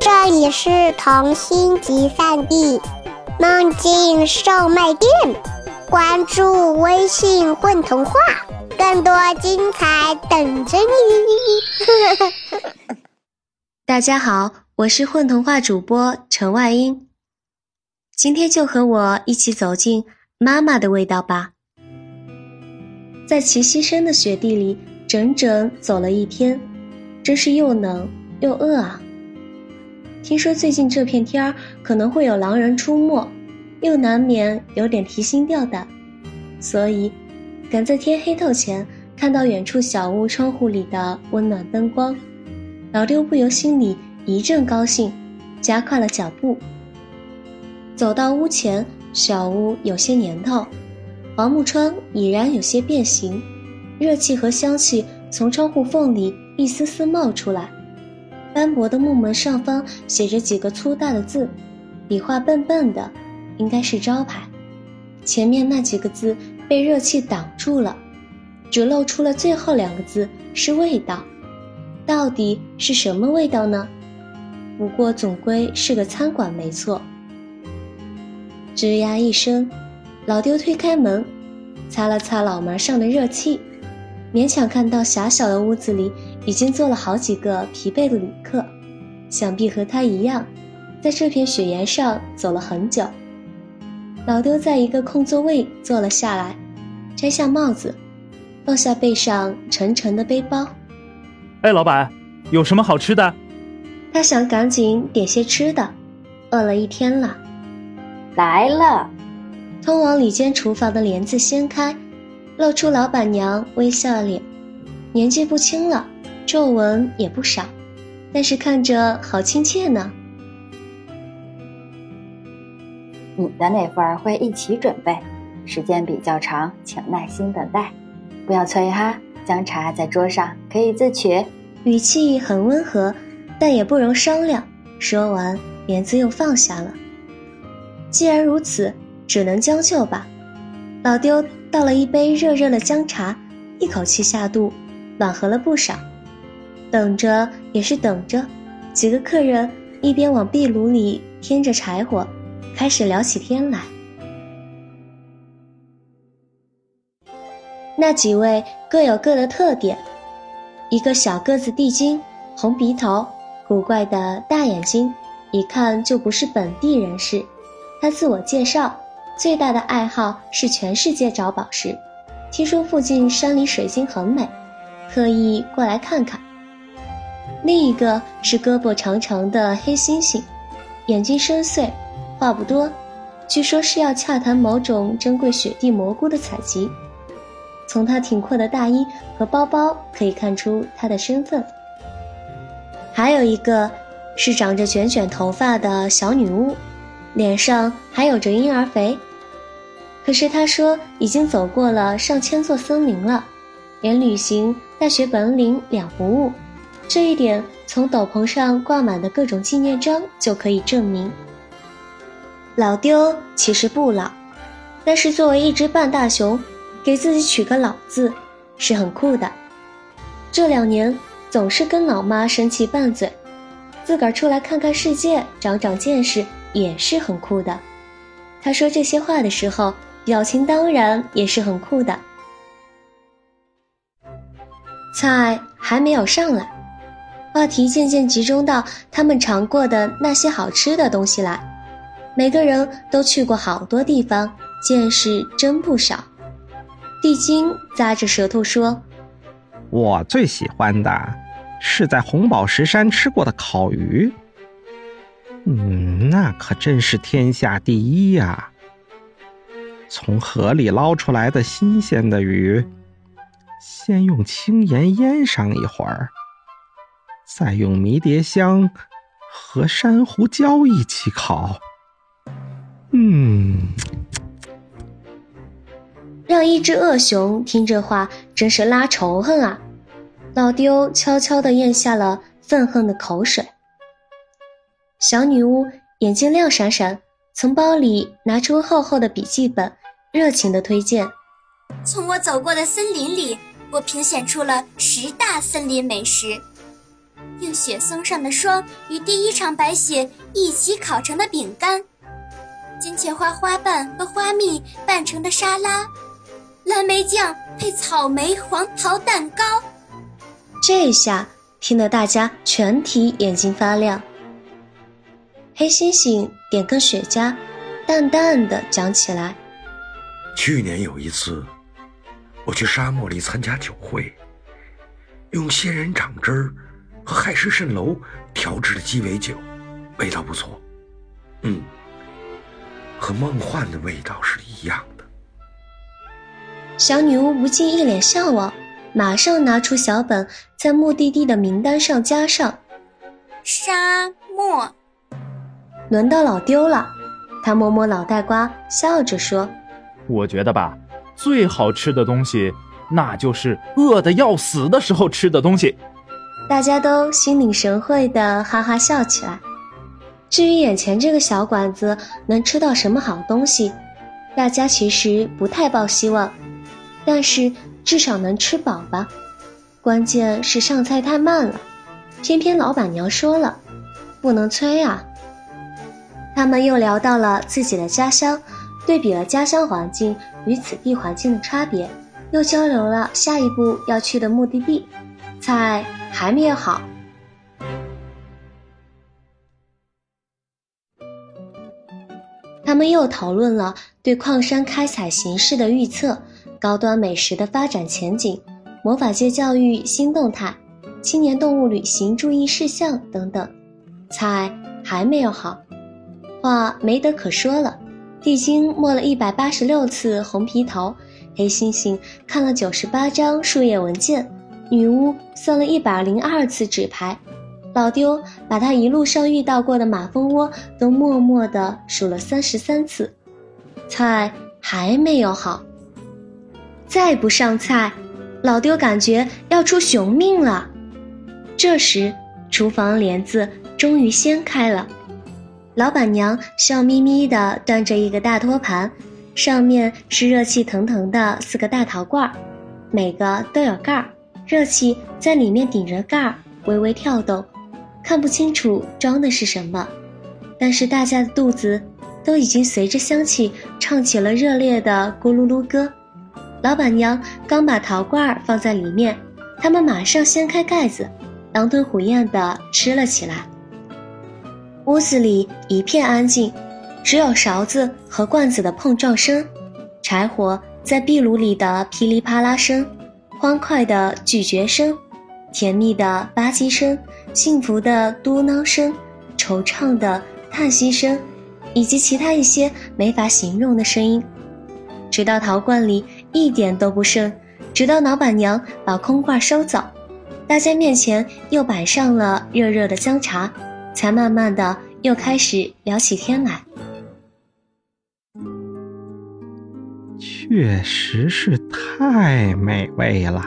这里是童心集散地，梦境售卖店。关注微信“混童话”，更多精彩等着你。大家好，我是混童话主播陈外英，今天就和我一起走进妈妈的味道吧。在齐溪深的雪地里，整整走了一天，真是又冷又饿啊！听说最近这片天儿可能会有狼人出没，又难免有点提心吊胆，所以赶在天黑透前看到远处小屋窗户里的温暖灯光，老丢不由心里一阵高兴，加快了脚步。走到屋前，小屋有些年头。黄木窗已然有些变形，热气和香气从窗户缝里一丝丝冒出来。斑驳的木门上方写着几个粗大的字，笔画笨笨的，应该是招牌。前面那几个字被热气挡住了，只露出了最后两个字是味道。到底是什么味道呢？不过总归是个餐馆没错。吱呀一声。老丢推开门，擦了擦脑门上的热气，勉强看到狭小的屋子里已经坐了好几个疲惫的旅客，想必和他一样，在这片雪原上走了很久。老丢在一个空座位坐了下来，摘下帽子，放下背上沉沉的背包。哎，老板，有什么好吃的？他想赶紧点些吃的，饿了一天了。来了。通往里间厨房的帘子掀开，露出老板娘微笑的脸，年纪不轻了，皱纹也不少，但是看着好亲切呢。你的那份会一起准备，时间比较长，请耐心等待，不要催哈。姜茶在桌上，可以自取。语气很温和，但也不容商量。说完，帘子又放下了。既然如此。只能将就吧。老丢倒了一杯热热的姜茶，一口气下肚，暖和了不少。等着也是等着，几个客人一边往壁炉里添着柴火，开始聊起天来。那几位各有各的特点，一个小个子地精，红鼻头，古怪的大眼睛，一看就不是本地人士。他自我介绍。最大的爱好是全世界找宝石，听说附近山里水晶很美，特意过来看看。另一个是胳膊长长的黑猩猩，眼睛深邃，话不多，据说是要洽谈某种珍贵雪地蘑菇的采集。从他挺阔的大衣和包包可以看出他的身份。还有一个是长着卷卷头发的小女巫，脸上还有着婴儿肥。可是他说已经走过了上千座森林了，连旅行带学本领两不误，这一点从斗篷上挂满的各种纪念章就可以证明。老丢其实不老，但是作为一只半大熊，给自己取个老字是很酷的。这两年总是跟老妈生气拌嘴，自个儿出来看看世界，长长见识也是很酷的。他说这些话的时候。表情当然也是很酷的。菜还没有上来，话题渐渐集中到他们尝过的那些好吃的东西来。每个人都去过好多地方，见识真不少。地精咂着舌头说：“我最喜欢的是在红宝石山吃过的烤鱼。嗯，那可真是天下第一呀。”从河里捞出来的新鲜的鱼，先用青盐腌上一会儿，再用迷迭香和珊瑚礁一起烤。嗯，让一只恶熊听这话，真是拉仇恨啊！老丢悄悄地咽下了愤恨的口水。小女巫眼睛亮闪闪。从包里拿出厚厚的笔记本，热情的推荐：“从我走过的森林里，我评选出了十大森林美食。用雪松上的霜与第一场白雪一起烤成的饼干，金钱花花瓣和花蜜拌成的沙拉，蓝莓酱配草莓黄桃蛋糕。这下听得大家全体眼睛发亮。黑猩猩点根雪茄，淡淡的讲起来：“去年有一次，我去沙漠里参加酒会，用仙人掌汁儿。”和海市蜃楼调制的鸡尾酒，味道不错，嗯，和梦幻的味道是一样的。小女巫不禁一脸向往，马上拿出小本，在目的地的名单上加上沙漠。轮到老丢了，他摸摸脑袋瓜，笑着说：“我觉得吧，最好吃的东西，那就是饿得要死的时候吃的东西。”大家都心领神会的哈哈笑起来。至于眼前这个小馆子能吃到什么好东西，大家其实不太抱希望，但是至少能吃饱吧。关键是上菜太慢了，偏偏老板娘说了，不能催啊。他们又聊到了自己的家乡，对比了家乡环境与此地环境的差别，又交流了下一步要去的目的地。菜还没有好，他们又讨论了对矿山开采形势的预测、高端美食的发展前景、魔法界教育新动态、青年动物旅行注意事项等等。菜还没有好，话没得可说了。地精摸了一百八十六次红皮头，黑猩猩看了九十八张树叶文件。女巫算了一百零二次纸牌，老丢把他一路上遇到过的马蜂窝都默默地数了三十三次，菜还没有好。再不上菜，老丢感觉要出熊命了。这时，厨房帘子终于掀开了，老板娘笑眯眯地端着一个大托盘，上面是热气腾腾的四个大陶罐，每个都有盖儿。热气在里面顶着盖儿微微跳动，看不清楚装的是什么，但是大家的肚子都已经随着香气唱起了热烈的咕噜噜歌。老板娘刚把陶罐放在里面，他们马上掀开盖子，狼吞虎咽地吃了起来。屋子里一片安静，只有勺子和罐子的碰撞声，柴火在壁炉里的噼里啪啦声。欢快的咀嚼声，甜蜜的吧唧声，幸福的嘟囔声，惆怅的叹息声，以及其他一些没法形容的声音，直到陶罐里一点都不剩，直到老板娘把空罐收走，大家面前又摆上了热热的姜茶，才慢慢的又开始聊起天来。确实是太美味了。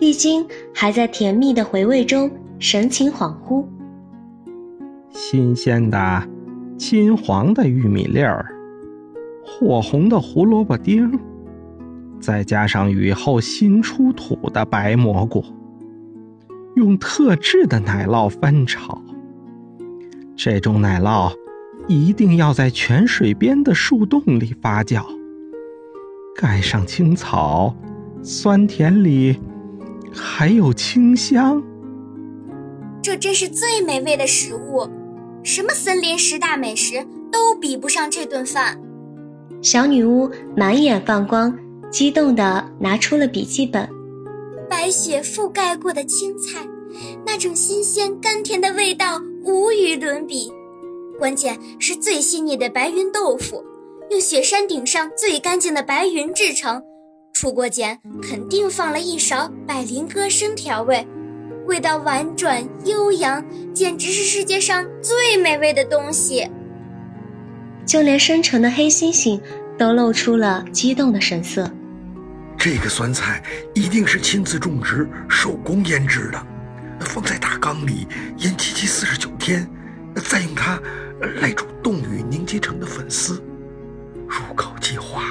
丽晶还在甜蜜的回味中，神情恍惚。新鲜的金黄的玉米粒儿，火红的胡萝卜丁，再加上雨后新出土的白蘑菇，用特制的奶酪翻炒。这种奶酪一定要在泉水边的树洞里发酵。盖上青草，酸甜里还有清香。这真是最美味的食物，什么森林十大美食都比不上这顿饭。小女巫满眼放光，激动地拿出了笔记本。白雪覆盖过的青菜，那种新鲜甘甜的味道无与伦比。关键是最细腻的白云豆腐。用雪山顶上最干净的白云制成，出锅前肯定放了一勺百灵歌生调味，味道婉转悠扬，简直是世界上最美味的东西。就连深沉的黑猩猩都露出了激动的神色。这个酸菜一定是亲自种植、手工腌制的，放在大缸里腌七七四十九天，再用它来煮冻雨凝结成的粉丝。入口即化。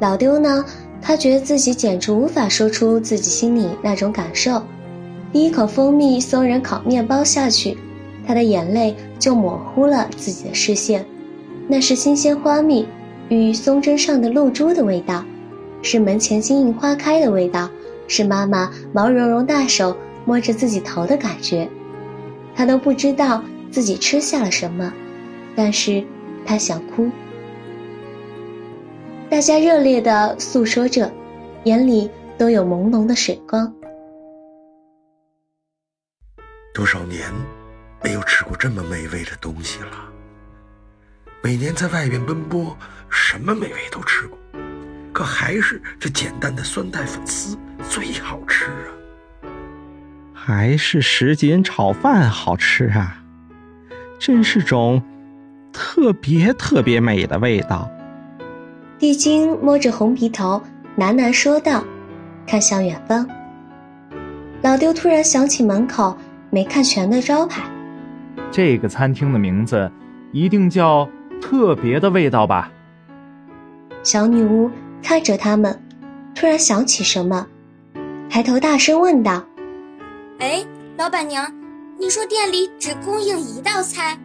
老丢呢？他觉得自己简直无法说出自己心里那种感受。第一口蜂蜜松仁烤面包下去，他的眼泪就模糊了自己的视线。那是新鲜花蜜与松针上的露珠的味道，是门前金银花开的味道，是妈妈毛茸茸大手摸着自己头的感觉。他都不知道自己吃下了什么，但是他想哭。大家热烈地诉说着，眼里都有朦胧的水光。多少年没有吃过这么美味的东西了。每年在外边奔波，什么美味都吃过，可还是这简单的酸菜粉丝最好吃啊！还是什锦炒饭好吃啊！真是种特别特别美的味道。地精摸着红鼻头，喃喃说道，看向远方。老丢突然想起门口没看全的招牌，这个餐厅的名字一定叫“特别的味道”吧？小女巫看着他们，突然想起什么，抬头大声问道：“哎，老板娘，你说店里只供应一道菜？”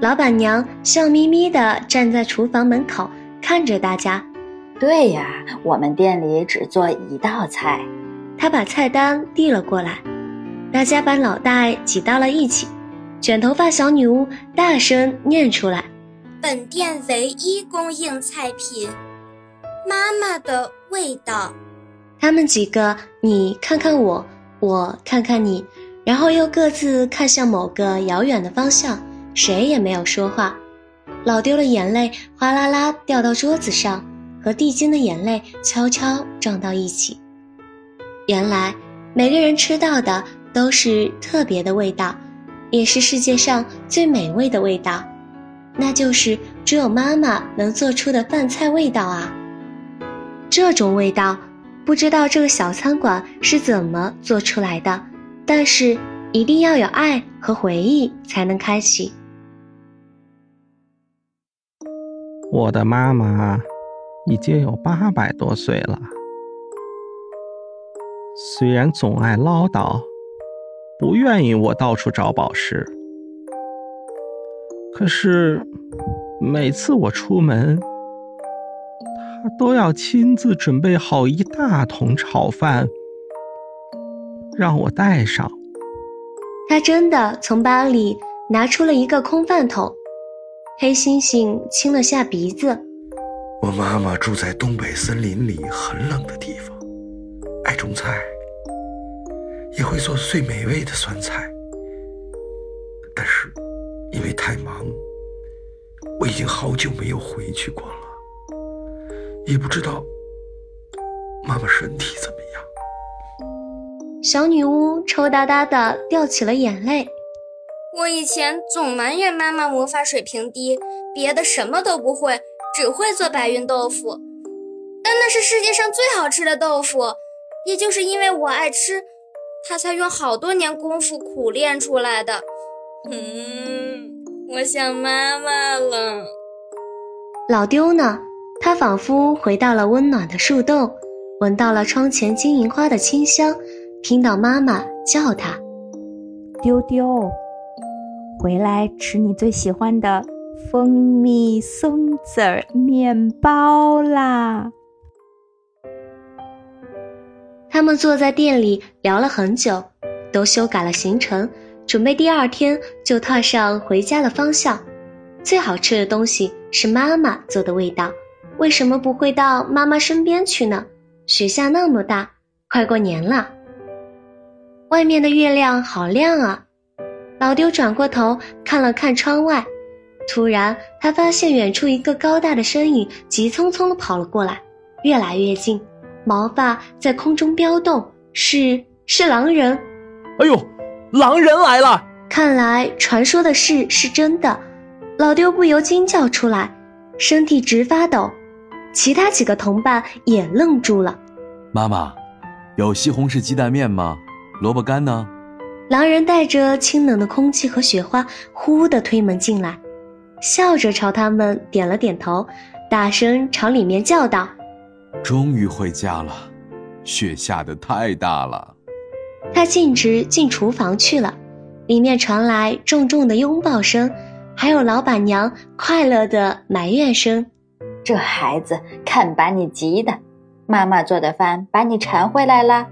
老板娘笑眯眯地站在厨房门口。看着大家，对呀，我们店里只做一道菜。他把菜单递了过来，大家把脑袋挤到了一起。卷头发小女巫大声念出来：“本店唯一供应菜品，妈妈的味道。”他们几个你看看我，我看看你，然后又各自看向某个遥远的方向，谁也没有说话。老丢的眼泪哗啦啦掉到桌子上，和地精的眼泪悄悄撞到一起。原来每个人吃到的都是特别的味道，也是世界上最美味的味道，那就是只有妈妈能做出的饭菜味道啊！这种味道，不知道这个小餐馆是怎么做出来的，但是一定要有爱和回忆才能开启。我的妈妈已经有八百多岁了，虽然总爱唠叨，不愿意我到处找宝石，可是每次我出门，她都要亲自准备好一大桶炒饭，让我带上。她真的从包里拿出了一个空饭桶。黑猩猩亲了下鼻子。我妈妈住在东北森林里很冷的地方，爱种菜，也会做最美味的酸菜。但是因为太忙，我已经好久没有回去过了，也不知道妈妈身体怎么样。小女巫抽哒哒的掉起了眼泪。我以前总埋怨妈妈魔法水平低，别的什么都不会，只会做白云豆腐。但那是世界上最好吃的豆腐，也就是因为我爱吃，她才用好多年功夫苦练出来的。嗯，我想妈妈了。老丢呢？他仿佛回到了温暖的树洞，闻到了窗前金银花的清香，听到妈妈叫他：“丢丢。”回来吃你最喜欢的蜂蜜松子儿面包啦！他们坐在店里聊了很久，都修改了行程，准备第二天就踏上回家的方向。最好吃的东西是妈妈做的味道，为什么不会到妈妈身边去呢？雪下那么大，快过年了，外面的月亮好亮啊！老丢转过头看了看窗外，突然他发现远处一个高大的身影急匆匆地跑了过来，越来越近，毛发在空中飘动，是是狼人。哎呦，狼人来了！看来传说的事是真的，老丢不由惊叫出来，身体直发抖。其他几个同伴也愣住了。妈妈，有西红柿鸡蛋面吗？萝卜干呢？狼人带着清冷的空气和雪花，呼的推门进来，笑着朝他们点了点头，大声朝里面叫道：“终于回家了，雪下的太大了。”他径直进厨房去了，里面传来重重的拥抱声，还有老板娘快乐的埋怨声：“这孩子看把你急的，妈妈做的饭把你馋回来了。”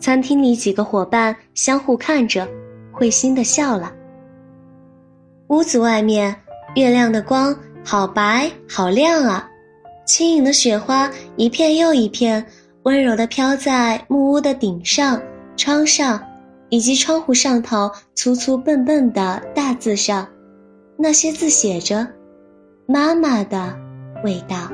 餐厅里几个伙伴相互看着，会心的笑了。屋子外面，月亮的光好白好亮啊，轻盈的雪花一片又一片，温柔的飘在木屋的顶上、窗上，以及窗户上头粗粗笨笨的大字上，那些字写着“妈妈的味道”。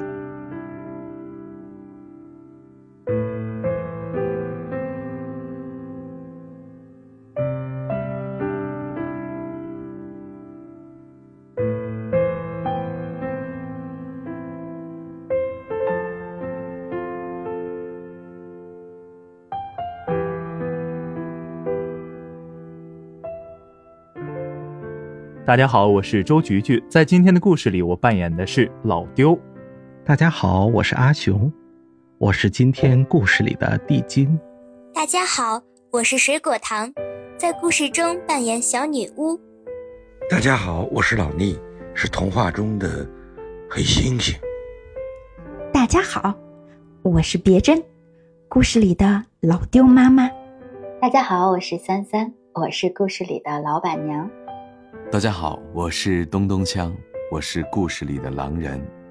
大家好，我是周菊菊，在今天的故事里，我扮演的是老丢。大家好，我是阿雄，我是今天故事里的地精。大家好，我是水果糖，在故事中扮演小女巫。大家好，我是老聂，是童话中的黑猩猩。大家好，我是别针，故事里的老丢妈妈。大家好，我是三三，我是故事里的老板娘。大家好，我是咚咚锵，我是故事里的狼人。